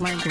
my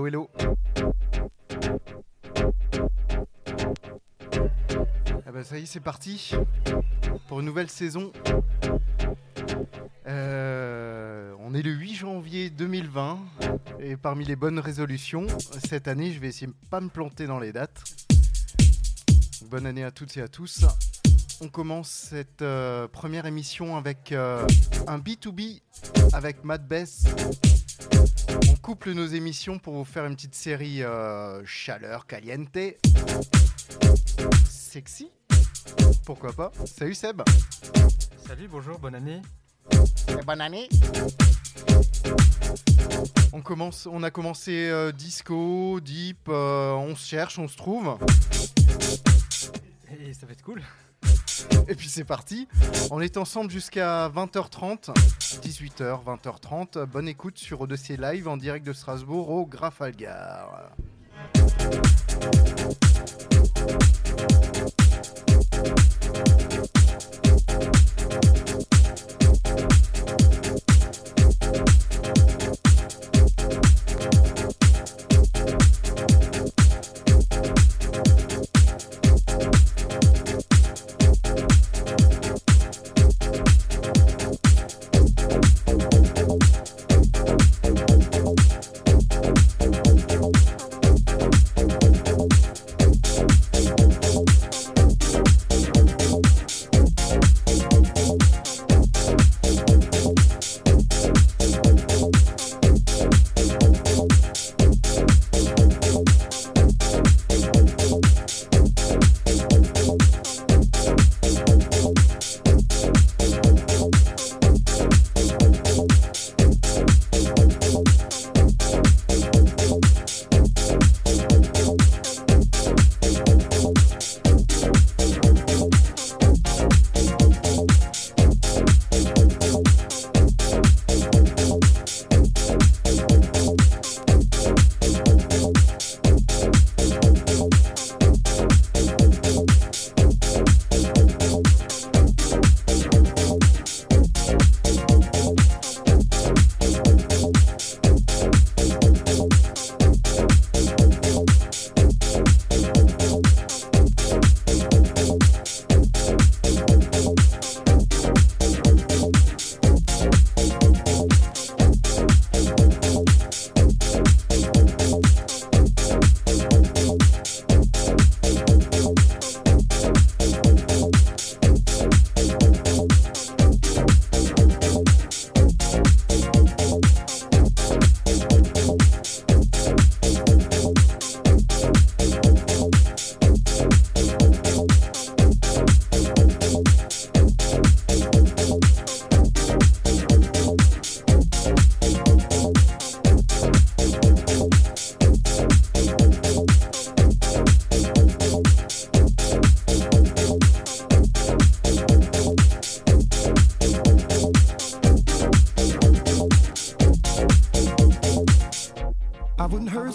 Hello, hello. Ah bah ça y est, c'est parti pour une nouvelle saison. Euh, on est le 8 janvier 2020 et parmi les bonnes résolutions, cette année, je vais essayer de pas me planter dans les dates. Bonne année à toutes et à tous. On commence cette euh, première émission avec euh, un B2B avec Mad Bess. On couple nos émissions pour vous faire une petite série euh, chaleur, caliente, sexy. Pourquoi pas Salut Seb. Salut, bonjour, bonne année. bonne année. On, commence, on a commencé disco, deep, on se cherche, on se trouve. Et ça va être cool. Et puis c'est parti. On est ensemble jusqu'à 20h30, 18h, 20h30. Bonne écoute sur Odyssey Live en direct de Strasbourg au Grafalgar. I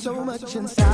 so much inside.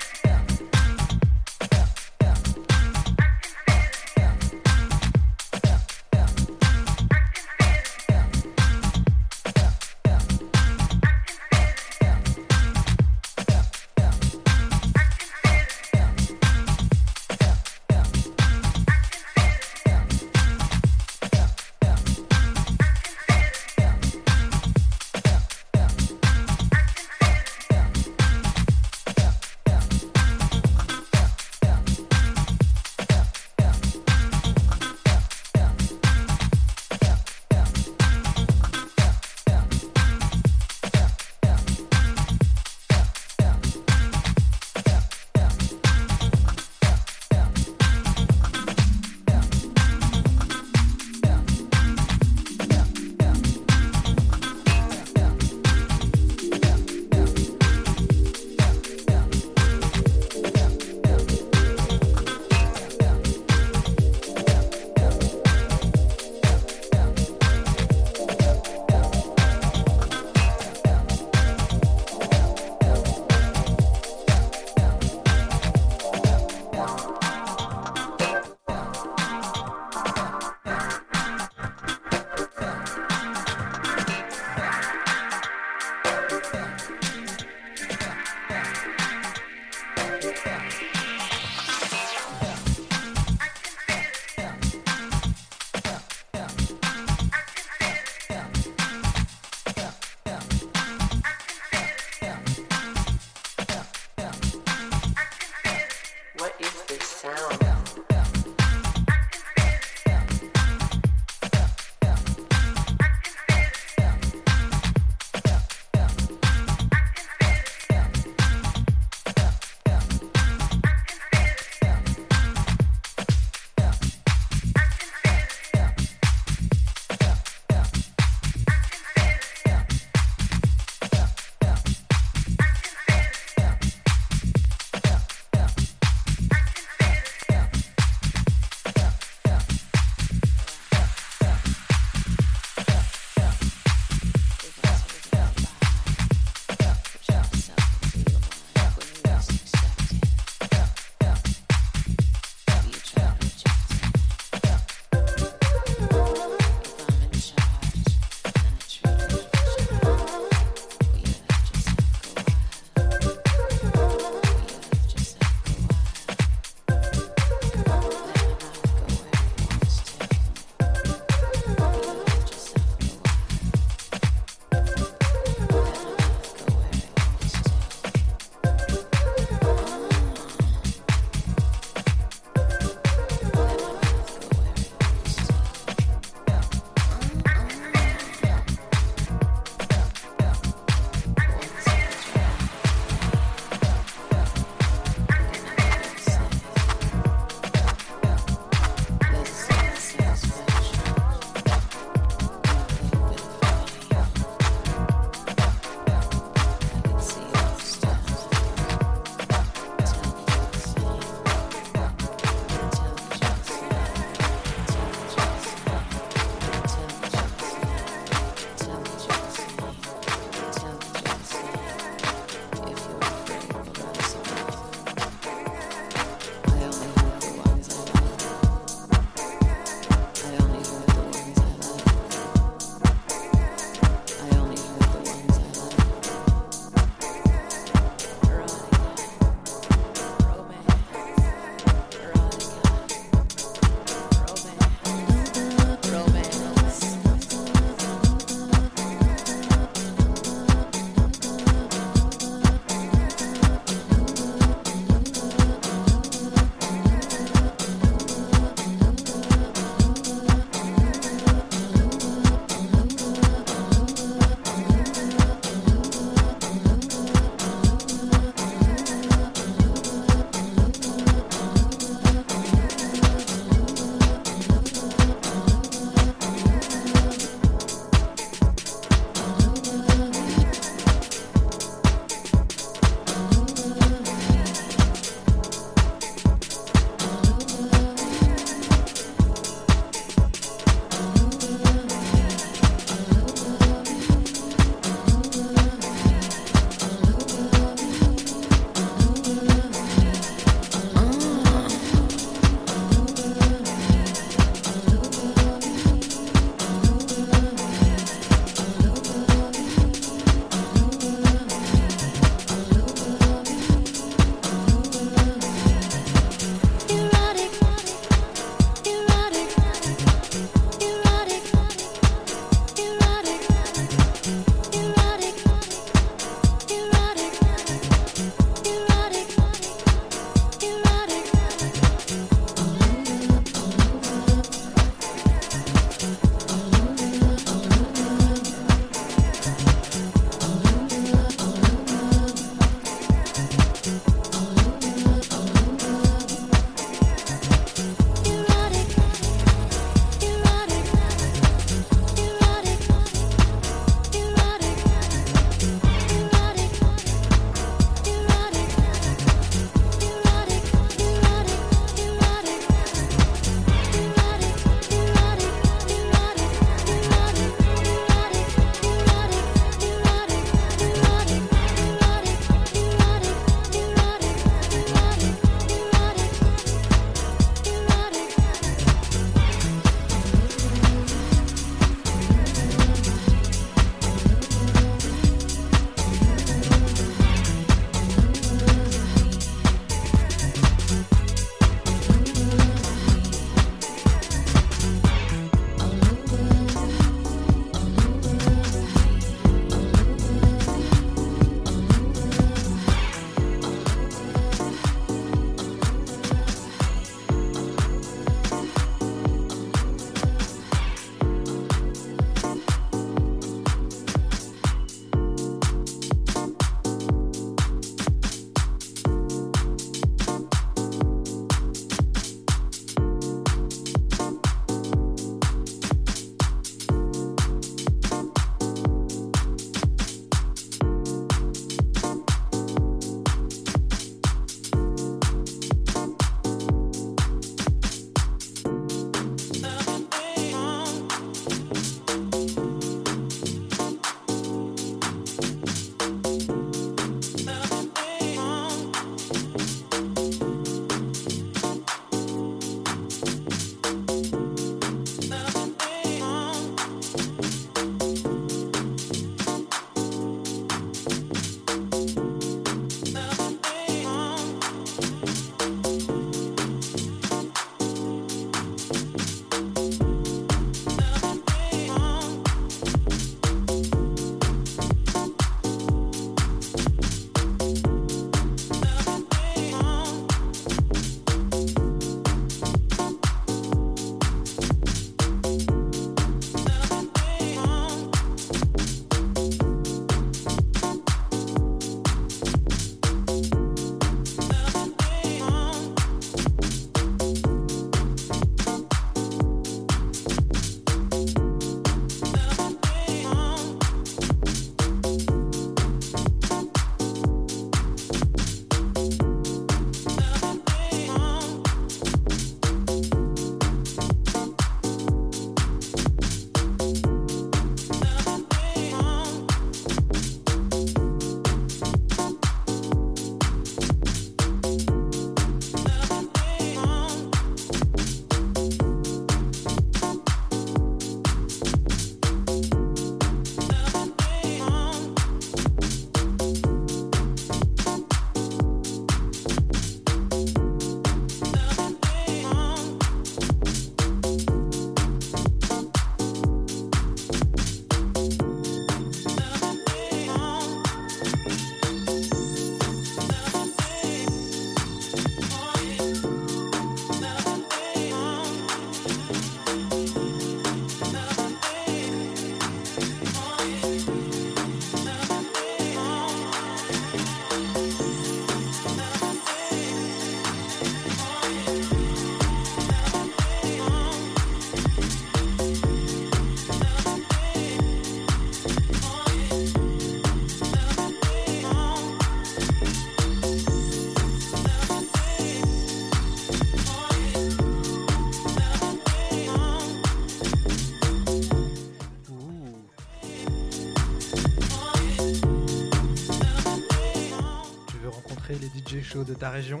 DJ show de ta région.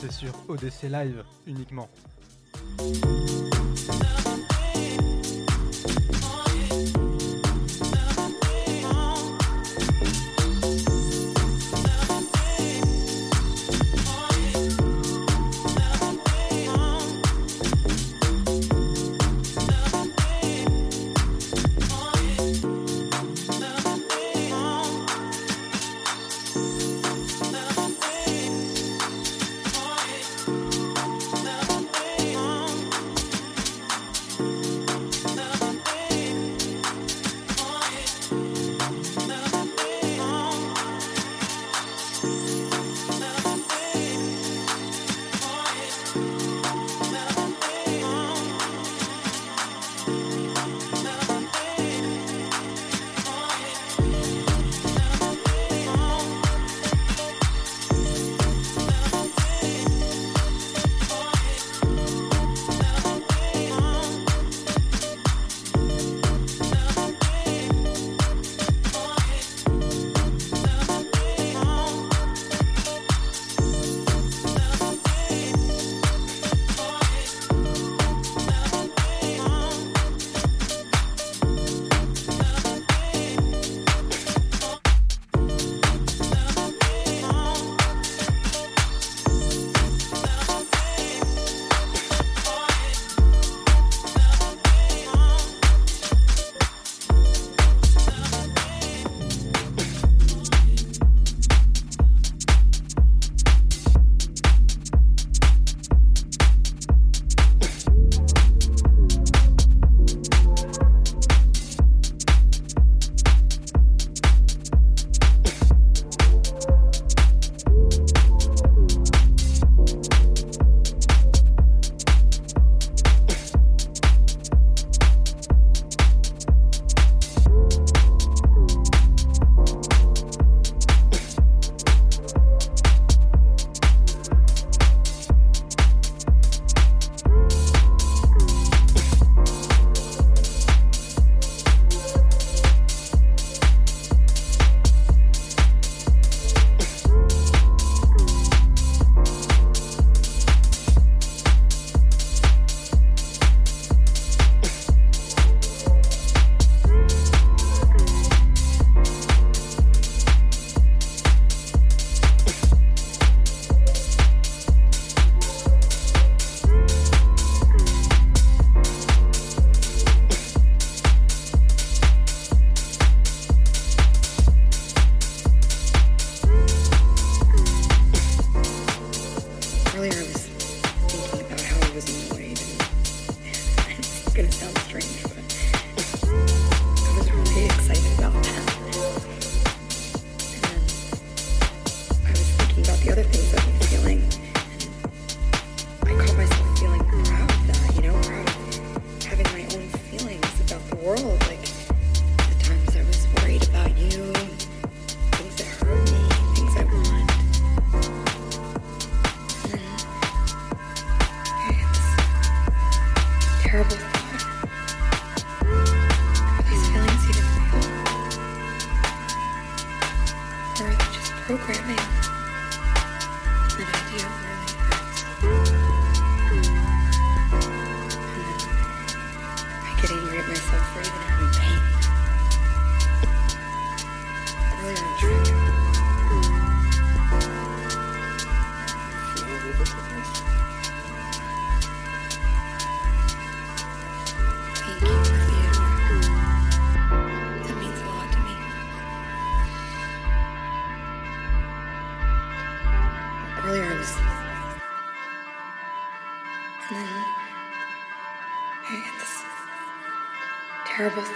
C'est sur ODC Live uniquement. terrible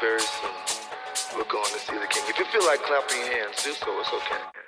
Very soon, We're going to see the king. If you feel like clapping your hands, do so. It's okay.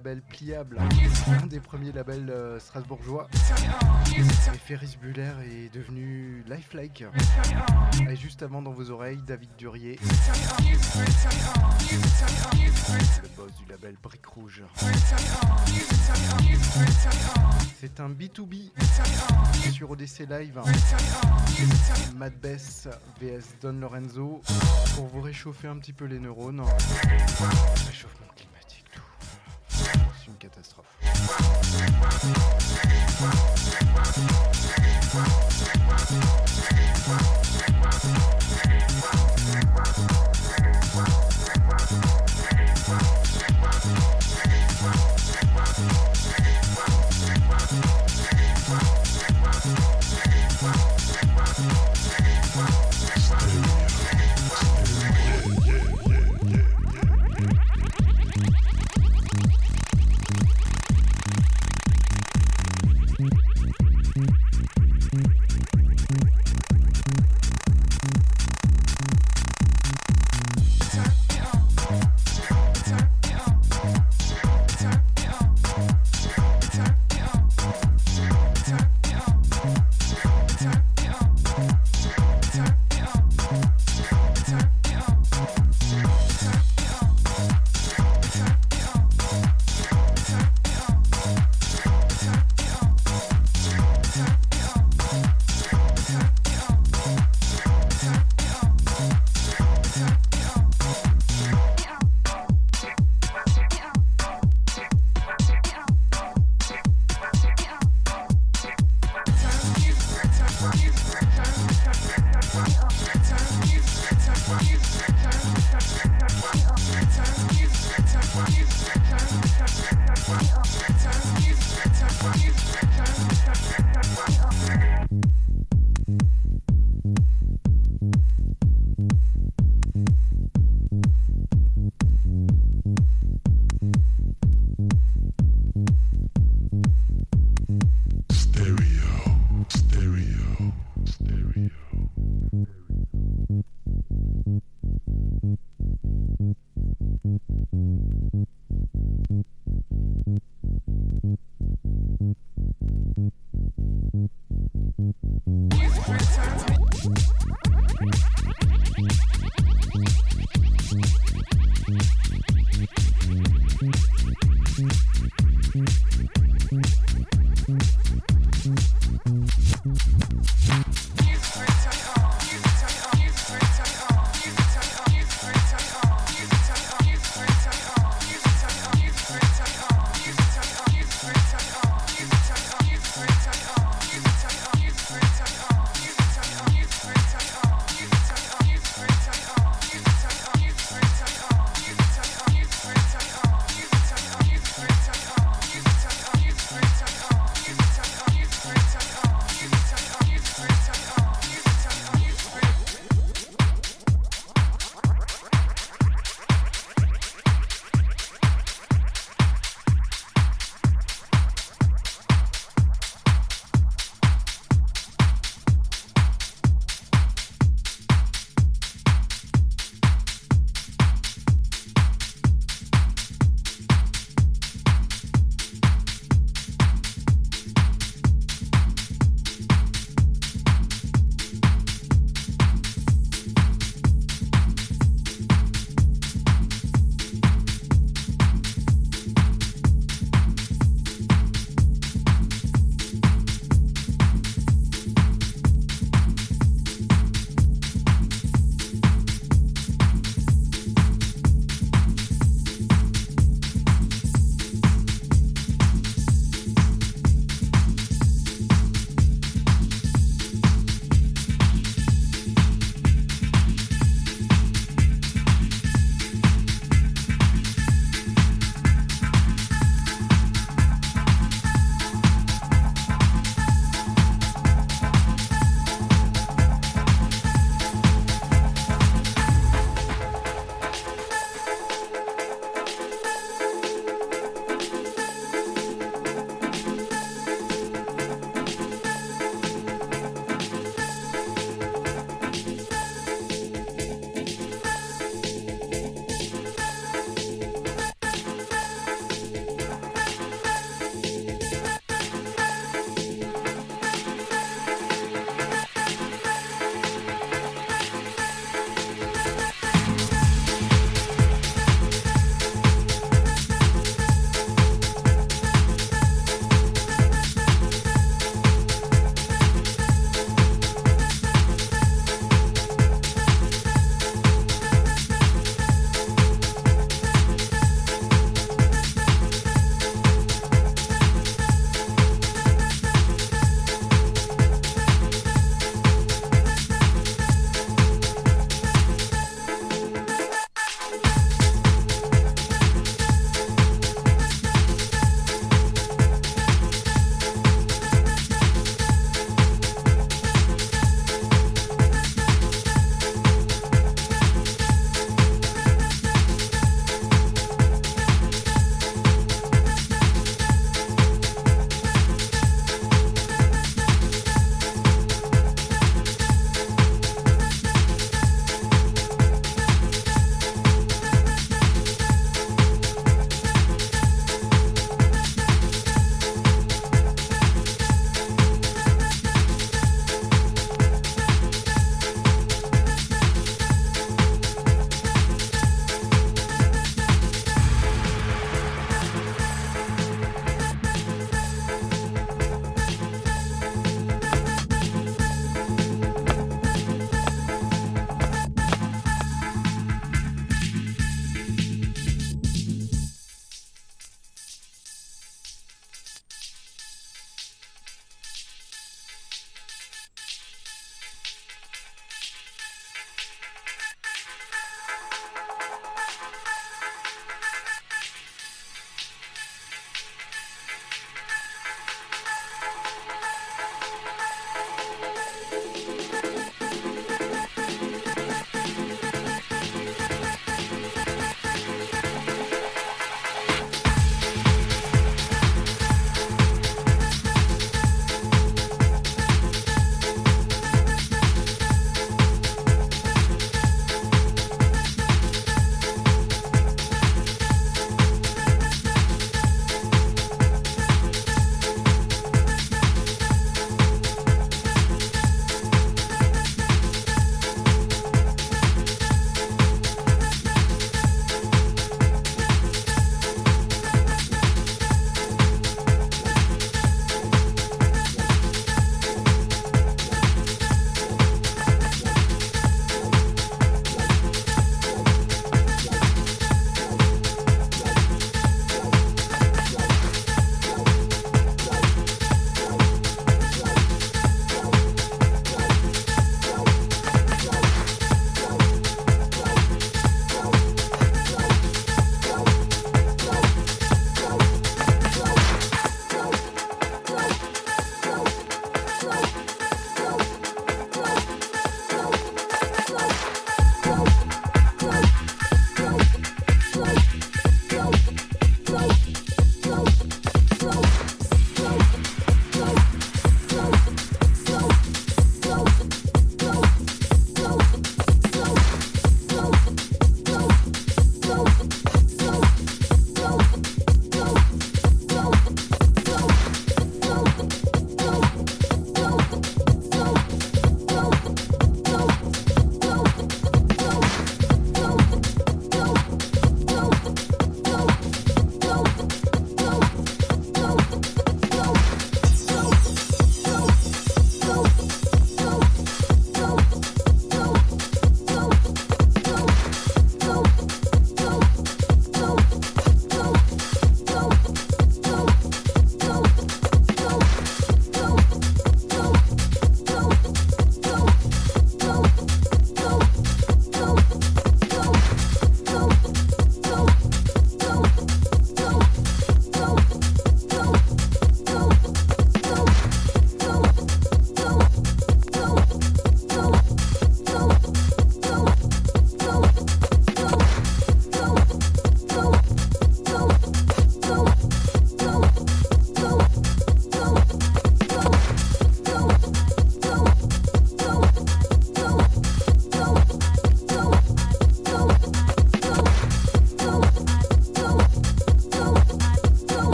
Pliable, un des premiers labels euh, strasbourgeois. Et Ferris Buller est devenu lifelike. Et juste avant dans vos oreilles, David Durier. Le boss du label Brique Rouge. C'est un B2B sur ODC Live. Mad Bess vs Don Lorenzo pour vous réchauffer un petit peu les neurones. Réchauffement catastrophe.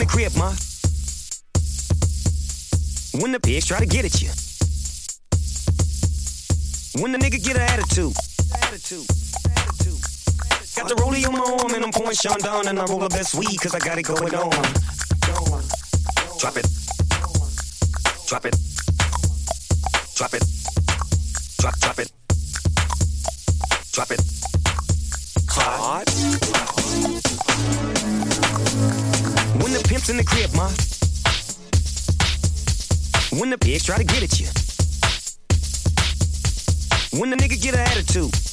The crib, ma. When the pigs try to get at you. When the nigga get an attitude. Attitude. Attitude. Got the rollie on my arm and I'm pouring Sean down and I roll the best weed cause I got it going on. Try to get at you. When the nigga get an attitude.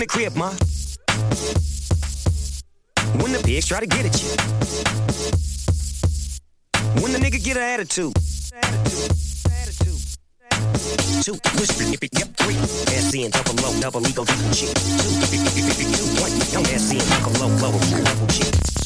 The crib, ma. When the pigs try to get at you. When the nigga get an attitude. Attitude. Two, whisper, yip, yip, three. SC and double low, double ego, double G. Two, two, one. Young SC and double low, low, double G.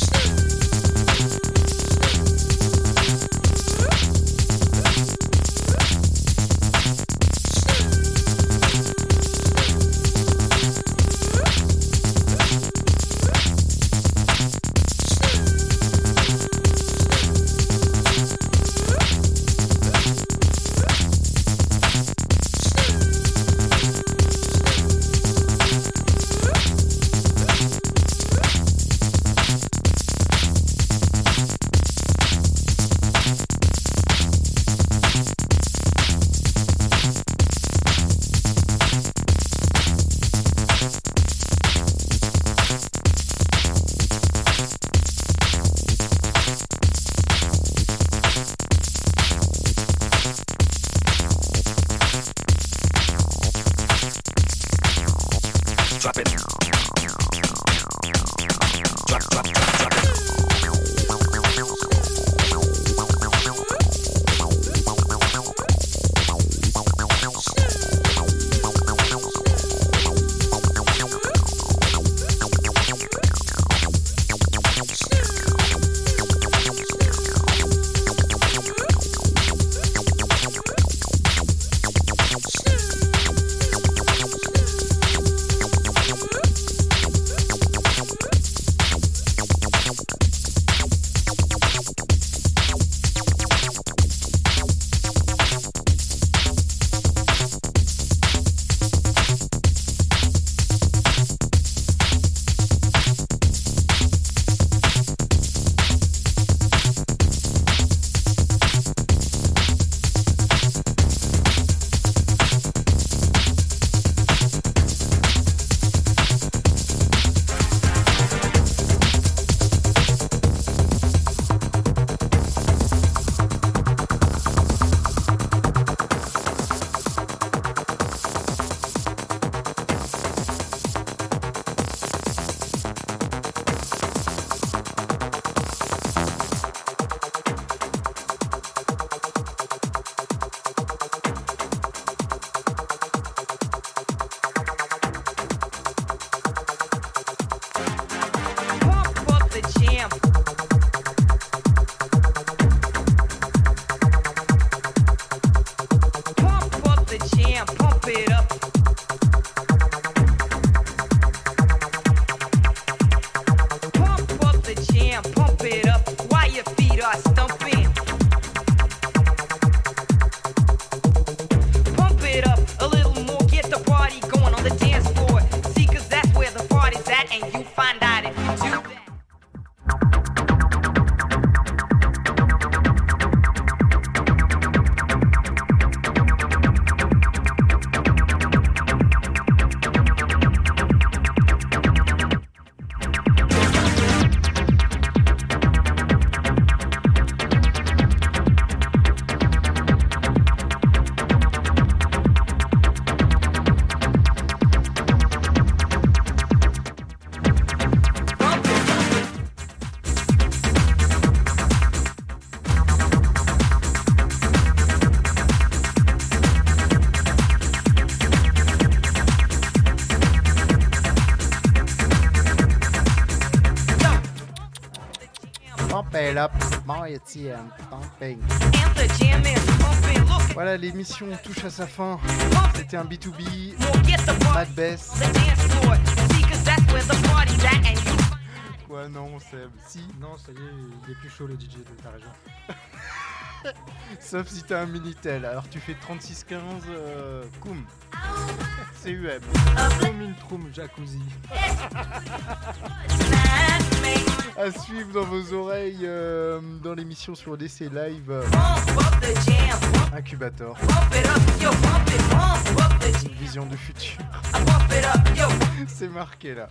Look Voilà, l'émission touche à sa fin. C'était un B2B, more, get the ball. Mad Bess. The dance floor. See, cause that's where the party's at. And you Quoi, non, Seb Si, Non, ça y est, il est plus chaud le DJ de ta région. sauf si t'as un Minitel. Alors tu fais 3615, euh, Koum. CUM. Troum in troum jacuzzi. À suivre dans vos oreilles euh, dans l'émission sur DC Live euh, Incubator. Une vision du futur. C'est marqué là.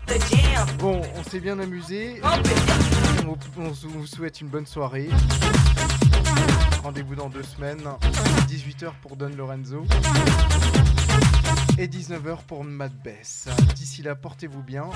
Bon, on s'est bien amusé. On vous souhaite une bonne soirée. Rendez-vous dans deux semaines. 18h pour Don Lorenzo. Et 19h pour Mad Bess. D'ici là, portez-vous bien.